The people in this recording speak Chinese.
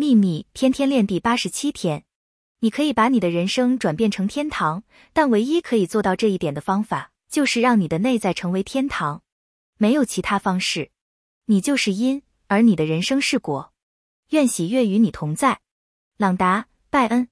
秘密天天练第八十七天。你可以把你的人生转变成天堂但唯一可以做到这一点的方法就是让你的内在成为天堂。没有其他方式。你就是因而你的人生是果。愿喜悦与你同在。朗达拜恩。